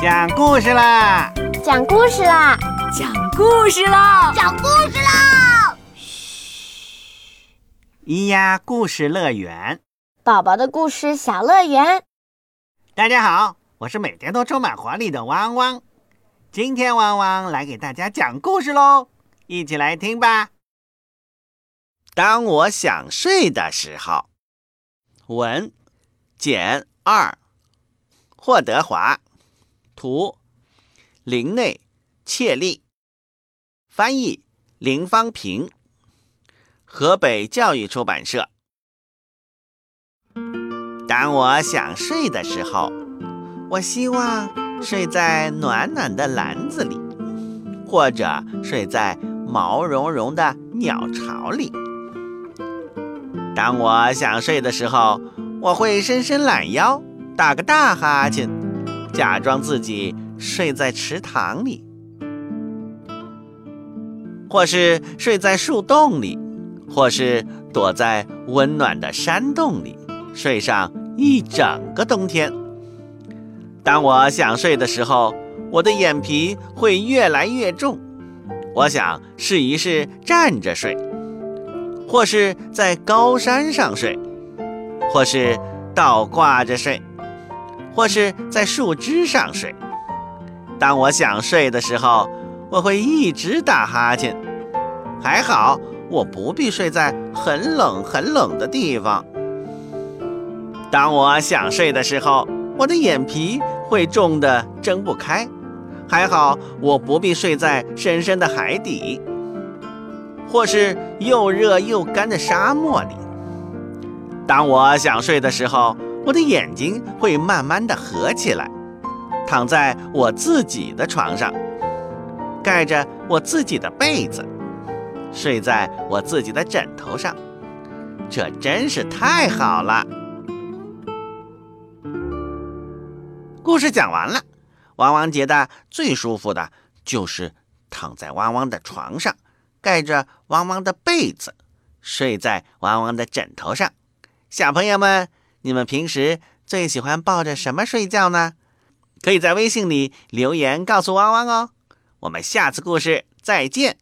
讲故事啦！讲故事啦！讲故事啦！讲故事啦！嘘，咿呀故事乐园，宝宝的故事小乐园。大家好，我是每天都充满活力的汪汪。今天汪汪来给大家讲故事喽，一起来听吧。当我想睡的时候，文简二，霍德华。图，林内切利，翻译林芳平，河北教育出版社。当我想睡的时候，我希望睡在暖暖的篮子里，或者睡在毛茸茸的鸟巢里。当我想睡的时候，我会伸伸懒腰，打个大哈欠。假装自己睡在池塘里，或是睡在树洞里，或是躲在温暖的山洞里，睡上一整个冬天。当我想睡的时候，我的眼皮会越来越重。我想试一试站着睡，或是在高山上睡，或是倒挂着睡。或是在树枝上睡。当我想睡的时候，我会一直打哈欠。还好，我不必睡在很冷很冷的地方。当我想睡的时候，我的眼皮会重得睁不开。还好，我不必睡在深深的海底，或是又热又干的沙漠里。当我想睡的时候，我的眼睛会慢慢的合起来，躺在我自己的床上，盖着我自己的被子，睡在我自己的枕头上，这真是太好了。故事讲完了，汪汪觉得最舒服的就是躺在汪汪的床上，盖着汪汪的被子，睡在汪汪的枕头上。小朋友们。你们平时最喜欢抱着什么睡觉呢？可以在微信里留言告诉汪汪哦。我们下次故事再见。